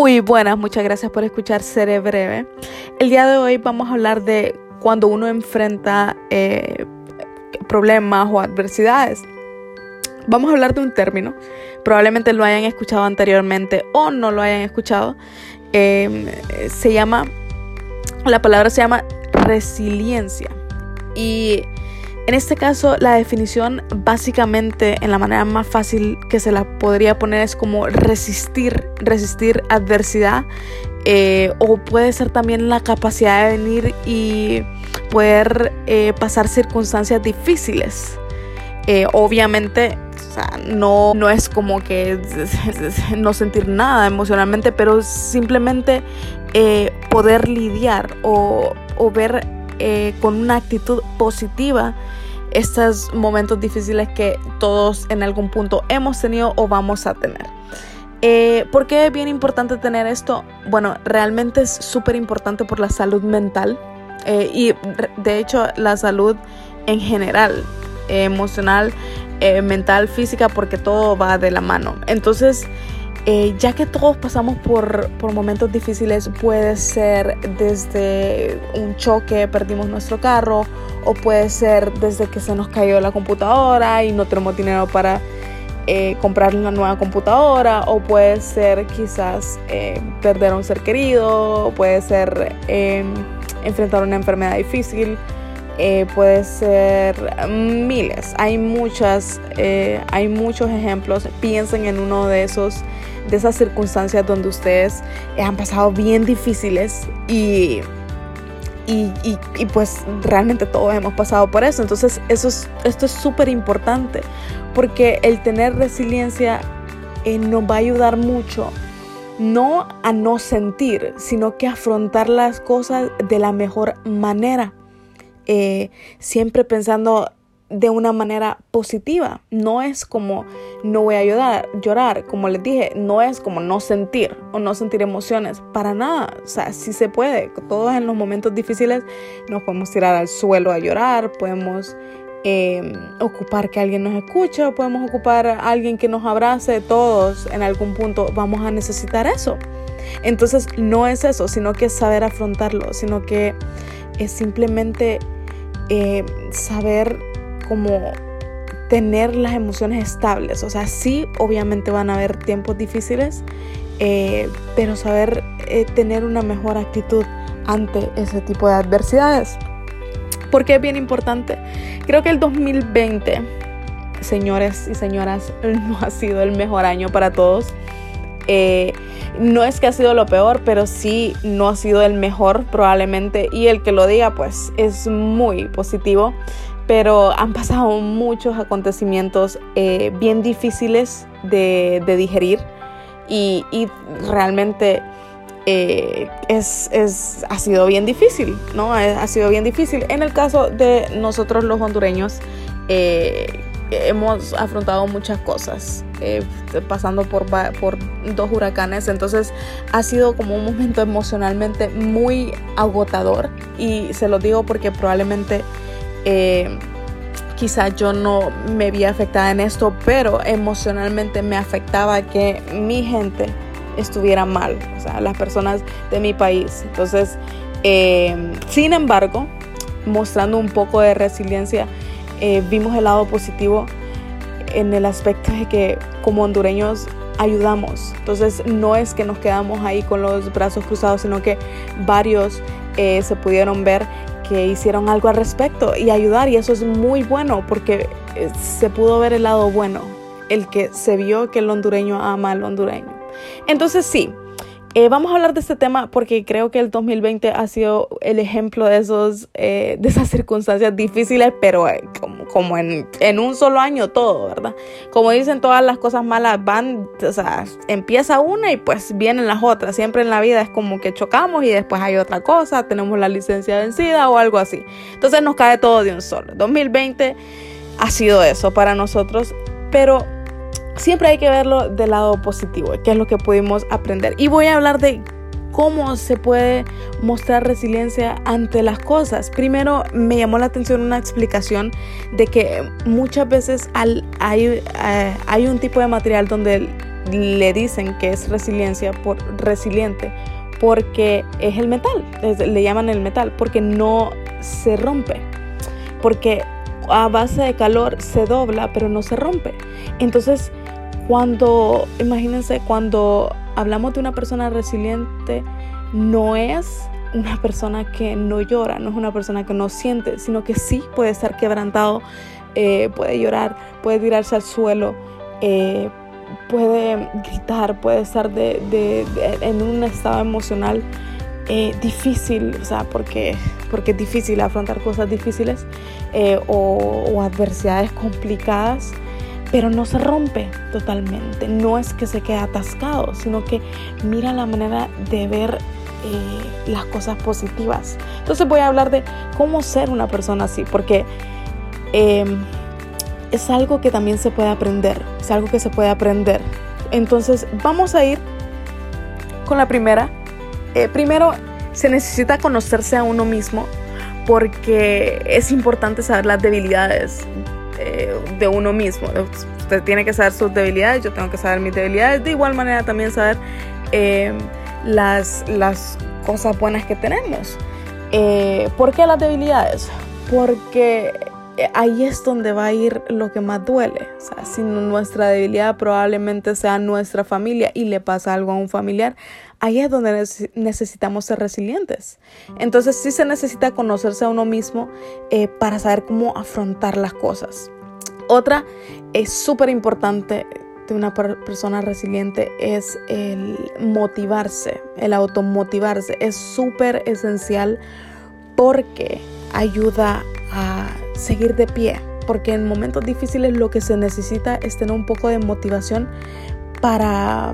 Muy buenas, muchas gracias por escuchar Seré Breve. El día de hoy vamos a hablar de cuando uno enfrenta eh, problemas o adversidades. Vamos a hablar de un término, probablemente lo hayan escuchado anteriormente o no lo hayan escuchado. Em, se llama, la palabra se llama resiliencia. Y en este caso, la definición básicamente en la manera más fácil que se la podría poner es como resistir, resistir adversidad eh, o puede ser también la capacidad de venir y poder eh, pasar circunstancias difíciles. Eh, obviamente, no, no es como que no sentir nada emocionalmente, pero simplemente poder lidiar o, o ver con una actitud positiva estos momentos difíciles que todos en algún punto hemos tenido o vamos a tener. Eh, ¿Por qué es bien importante tener esto? Bueno, realmente es súper importante por la salud mental eh, y de hecho la salud en general, emocional, eh, mental, física, porque todo va de la mano. Entonces, eh, ya que todos pasamos por, momentos difíciles, puede ser desde un choque, perdimos nuestro carro, o puede ser desde que se nos cayó la computadora y no tenemos dinero para eh, comprar una nueva computadora, o puede ser quizás eh, perder a un ser querido, puede ser em, enfrentar una enfermedad difícil. Puede ser miles, hay muchas, hay muchos ejemplos. Piensen en uno de esos de esas circunstancias donde ustedes han pasado bien difíciles y, y, y, pues realmente todos hemos pasado por eso. Entonces eso esto es súper importante porque el tener resiliencia eh, nos va a ayudar mucho no a no sentir, sino que afrontar las cosas de la mejor manera. Eh, siempre pensando de una manera positiva. No es como no voy a llorar, llorar, como les dije, no es como no sentir o no sentir emociones, para nada. O sea, sí se puede. Todos en los momentos difíciles nos podemos tirar al suelo a llorar, podemos em, ocupar que alguien nos escuche, podemos ocupar alguien que nos abrace. Todos en algún punto vamos a necesitar eso. Entonces no es eso, sino que es saber afrontarlo, sino que es simplemente eh, saber como tener las emociones estables. O sea, sí, obviamente van a haber tiempos difíciles, eh, pero saber eh, tener una mejor actitud ante ese tipo de adversidades. Porque es bien importante. Creo que el 2020, señores y señoras, no ha sido el mejor año para todos. Eh, no es que ha sido lo peor, pero sí no ha sido el mejor probablemente. Y el que lo diga, pues es muy positivo pero han pasado muchos acontecimientos eh, bien difíciles de, digerir y, realmente eh, es, ha sido bien difícil, ¿no? Ha sido bien difícil. En el caso de nosotros los hondureños, eh, hemos afrontado muchas cosas, pasando por, por dos huracanes, entonces ha sido como un momento emocionalmente muy agotador y se lo digo porque probablemente eh, quizás yo no me vi afectada en esto, pero emocionalmente me afectaba que mi gente estuviera mal, o sea, las personas de mi país. Entonces, eh, sin embargo, mostrando un poco de resiliencia, eh, vimos el lado positivo en el aspecto de que como hondureños ayudamos. Entonces no es que nos quedamos ahí con los brazos cruzados, sino que varios se pudieron ver que hicieron algo al respecto y ayudar y eso es muy bueno porque eh, se pudo ver el lado bueno, el que se vio que el hondureño ama al hondureño. Entonces sí, eh, vamos a hablar de este tema porque creo que el 2020 ha sido el ejemplo de, esos, eh, de esas circunstancias difíciles, pero eh, como, como en, en, un solo año todo, ¿verdad? Como dicen, todas las cosas malas van, o sea, empieza una y pues vienen las otras. Siempre en la vida es como que chocamos y después hay otra cosa, tenemos la licencia vencida o algo así. Entonces nos cae todo de un solo. 2020 ha sido eso para nosotros, pero siempre hay que verlo del lado positivo, que es lo que pudimos aprender. Y voy a hablar de cómo se puede mostrar resiliencia ante las cosas. Primero me llamó la atención una explicación de que muchas veces hay, eh, hay un tipo de material donde le dicen que es resiliencia por resiliente porque es el metal, le llaman el metal, porque no se rompe, porque a base de calor se dobla, pero no se rompe. Entonces, cuando, imagínense, cuando hablamos de una persona resiliente, no es una persona que no llora, no es una persona que no siente, sino que sí puede estar quebrantado, eh, puede llorar, puede tirarse al suelo, eh, puede gritar, puede estar de, en un estado emocional eh, difícil, o sea, porque, porque es difícil afrontar cosas difíciles eh, o, adversidades complicadas, pero no se rompe totalmente, no es que se quede atascado, sino que mira la manera de ver eh, las cosas positivas. Entonces voy a hablar de cómo ser una persona así, porque em, es algo que también se puede aprender, es algo que se puede aprender. Entonces vamos a ir con la primera. Eh, primero, se necesita conocerse a uno mismo porque es importante saber las debilidades eh, de uno mismo. Usted tiene que saber sus debilidades, yo tengo que saber mis debilidades. De igual manera también saber eh, las, las cosas buenas que tenemos. ¿Por qué las debilidades? Porque eh, ahí es donde va a ir lo que más duele. O sea, si nuestra debilidad probablemente sea nuestra familia y le pasa algo a un familiar, ahí es donde necesitamos ser resilientes. Entonces sí se necesita conocerse a uno mismo eh, para saber cómo afrontar las cosas. Otra es súper importante de una persona resiliente es el motivarse, el automotivarse. Es súper esencial porque ayuda a seguir de pie, porque en momentos difíciles lo que se necesita es tener un poco de motivación para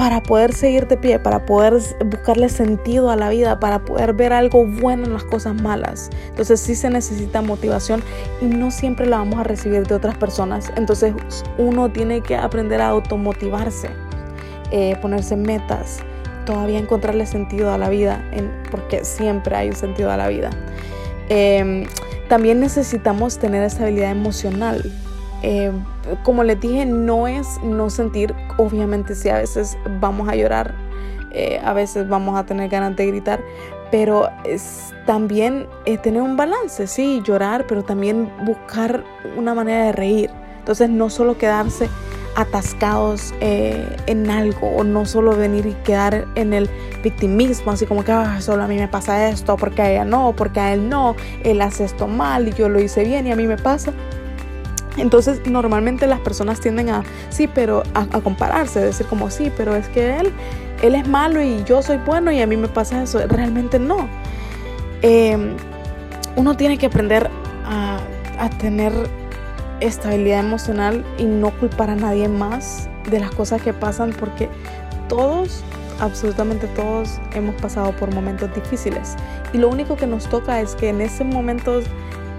para poder seguir de pie, para poder buscarle sentido a la vida, para poder ver algo bueno en las cosas malas. Entonces sí se necesita motivación y no siempre la vamos a recibir de otras personas. Entonces uno tiene que aprender a automotivarse, eh, ponerse metas, todavía encontrarle sentido a la vida, porque siempre hay un sentido a la vida. Em, también necesitamos tener estabilidad emocional. Em, como les dije, no es no sentir, obviamente si a veces vamos a llorar, eh, a veces vamos a tener ganas de gritar, pero es también eh, tener un balance, sí, llorar, pero también buscar una manera de reír. Entonces no solo quedarse atascados eh, en algo o no solo venir y quedar en el victimismo, así como que ah, solo a mí me pasa esto, porque a ella no, porque a él no, él hace esto mal y yo lo hice bien y a mí me pasa. Entonces normalmente las personas tienden a, sí, pero a, compararse, decir como sí, pero es que él, él es malo y yo soy bueno y a mí me pasa eso. Realmente no. Em, uno tiene que aprender a, a tener estabilidad emocional y no culpar a nadie más de las cosas que pasan porque todos, absolutamente todos, hemos pasado por momentos difíciles. Y lo único que nos toca es que en ese momento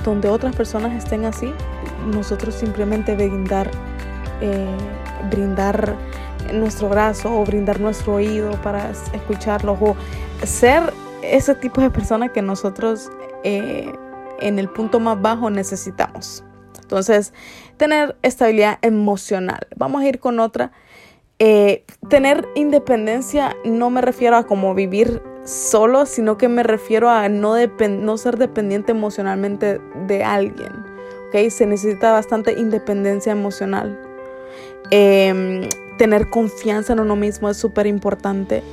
donde otras personas estén así, nosotros simplemente brindar, eh, brindar nuestro brazo o brindar nuestro oído para escucharlos o ser ese tipo de persona que nosotros eh, en el punto más bajo necesitamos. Entonces, tener estabilidad emocional. Vamos a ir con otra. Eh, tener independencia no me refiero a como vivir solo, sino que me refiero a no, no ser dependiente emocionalmente de alguien. ¿okay? Se necesita bastante independencia emocional. Em, tener confianza en uno mismo es súper importante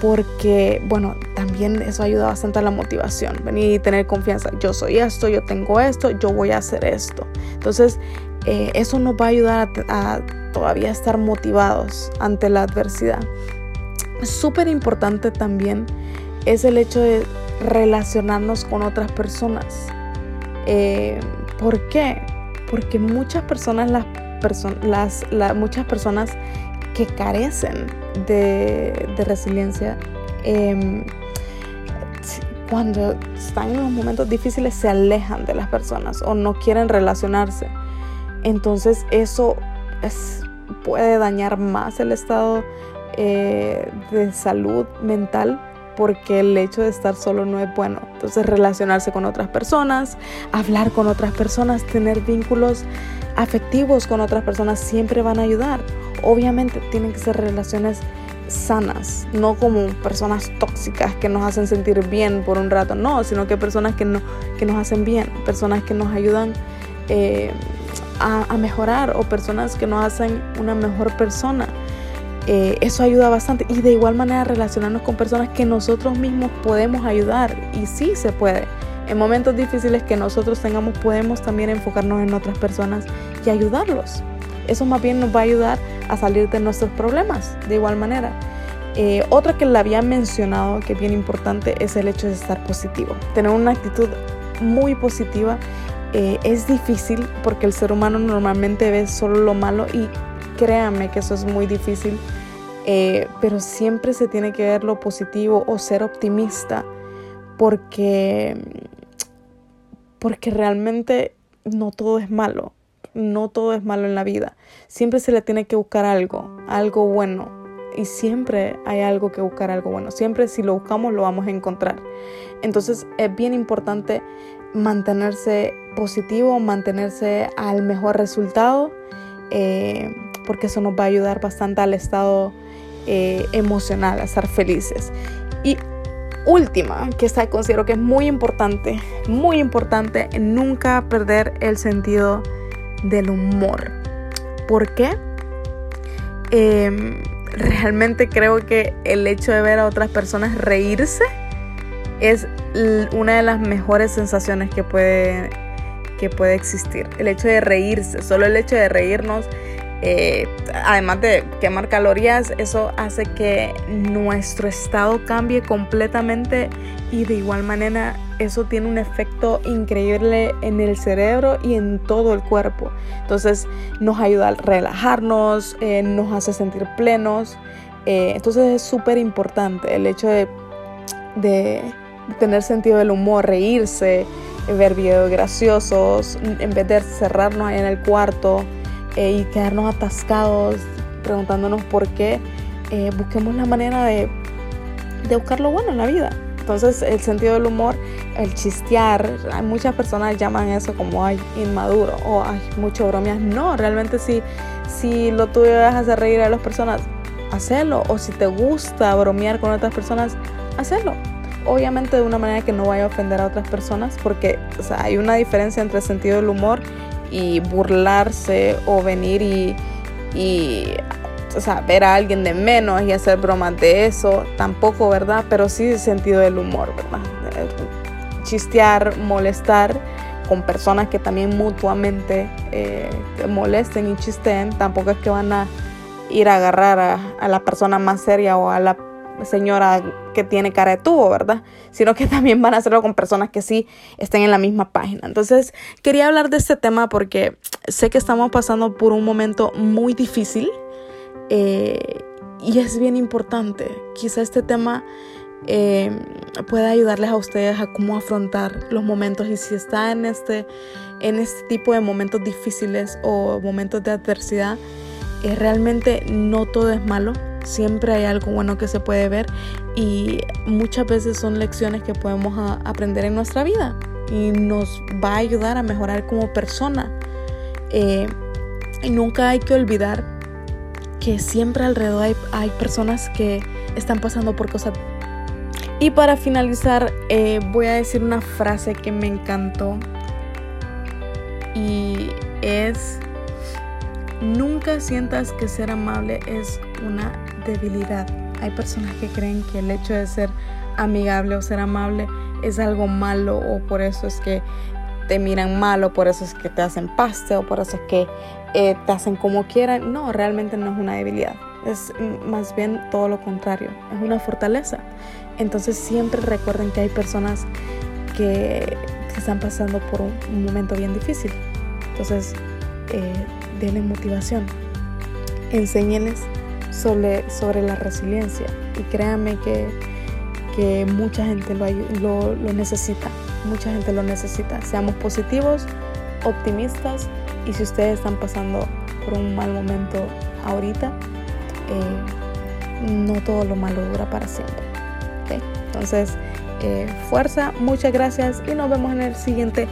porque, bueno, también eso ayuda bastante a la motivación, venir y tener confianza, yo soy esto, yo tengo esto, yo voy a hacer esto. Entonces, eh, eso nos va a ayudar a, todavía estar motivados ante la adversidad. Súper importante también es el hecho de relacionarnos con otras personas. Eh, ¿Por qué? Porque muchas personas, las, las, muchas personas que carecen de, resiliencia, em, cuando están en los momentos difíciles se alejan de las personas o no quieren relacionarse. Entonces eso puede dañar más el estado eh, de salud mental porque el hecho de estar solo no es bueno. Entonces relacionarse con otras personas, hablar con otras personas, tener vínculos afectivos con otras personas siempre van a ayudar. Obviamente tienen que ser relaciones sanas, no como personas tóxicas que nos hacen sentir bien por un rato, no, sino que personas que, no, que nos hacen bien, personas que nos ayudan eh, a, a, mejorar o personas que nos hacen una mejor persona. Eh, eso ayuda bastante y de igual manera relacionarnos con personas que nosotros mismos podemos ayudar y sí se puede. En momentos difíciles que nosotros tengamos podemos también enfocarnos en otras personas y ayudarlos. Eso más bien nos va a ayudar a salir de nuestros problemas de igual manera. Eh, otra que le había mencionado que es bien importante es el hecho de estar positivo. Tener una actitud muy positiva eh, es difícil porque el ser humano normalmente ve solo lo malo y créanme que eso es muy difícil, eh, pero siempre se tiene que ver lo positivo o ser optimista porque, porque realmente no todo es malo no todo es malo en la vida. Siempre se le tiene que buscar algo, algo bueno. Y siempre hay algo que buscar, algo bueno. Siempre si lo buscamos lo vamos a encontrar. Entonces es bien importante mantenerse positivo, mantenerse al mejor resultado, eh, porque eso nos va a ayudar bastante al estado eh, emocional, a estar felices. Y última, que esta considero que es muy importante, muy importante, nunca perder el sentido del humor. ¿Por qué? Em, realmente creo que el hecho de ver a otras personas reírse es una de las mejores sensaciones que puede, que puede existir. El hecho de reírse, solo el hecho de reírnos eh, además de quemar calorías, eso hace que nuestro estado cambie completamente y de igual manera eso tiene un efecto increíble en el cerebro y en todo el cuerpo. Entonces nos ayuda a relajarnos, eh, nos hace sentir plenos. Eh, entonces es súper importante el hecho de, tener sentido del humor, reírse, ver videos graciosos, en vez de cerrarnos en el cuarto eh, y quedarnos atascados preguntándonos por qué, eh, busquemos la manera de, de buscar lo bueno en la vida. Entonces el sentido del humor, el chistear, hay muchas personas llaman eso como ay, inmaduro o hay mucho bromeas. No, realmente si, si lo tuyo es hacer reír a las personas, hacerlo. O si te gusta bromear con otras personas, hacerlo. Obviamente de una manera que no vaya a ofender a otras personas porque o sea, hay una diferencia entre el sentido del humor y burlarse o venir y, y o sea, ver a alguien de menos y hacer bromas de eso, tampoco, ¿verdad? Pero sí el sentido del humor, ¿verdad? Chistear, molestar con personas que también mutuamente eh, molesten y chisteen, tampoco es que van a ir a agarrar a, a la persona más seria o a la señora que tiene cara de tubo, ¿verdad? Sino que también van a hacerlo con personas que sí estén en la misma página. Entonces, quería hablar de este tema porque sé que estamos pasando por un momento muy difícil eh, y es bien importante. Quizá este tema eh, pueda ayudarles a ustedes a cómo afrontar los momentos y si está en este, en este tipo de momentos difíciles o momentos de adversidad, eh, realmente no todo es malo siempre hay algo bueno que se puede ver y muchas veces son lecciones que podemos aprender en nuestra vida y nos va a ayudar a mejorar como persona. Eh, y nunca hay que olvidar que siempre alrededor hay, hay, personas que están pasando por cosas. Y para finalizar, eh, voy a decir una frase que me encantó y es, nunca sientas que ser amable es una debilidad. Hay personas que creen que el hecho de ser amigable o ser amable es algo malo o por eso es que te miran mal o por eso es que te hacen paste o por eso es que eh, te hacen como quieran. No, realmente no es una debilidad. Es más bien todo lo contrario. Es una fortaleza. Entonces siempre recuerden que hay personas que, están pasando por un, momento bien difícil. Entonces, eh, denle motivación. Enséñenles sobre, sobre la resiliencia y créanme que, que mucha gente lo, lo, lo, necesita, mucha gente lo necesita. Seamos positivos, optimistas y si ustedes están pasando por un mal momento ahorita, eh, no todo lo malo dura para siempre. Entonces, eh, fuerza, muchas gracias y nos vemos en el siguiente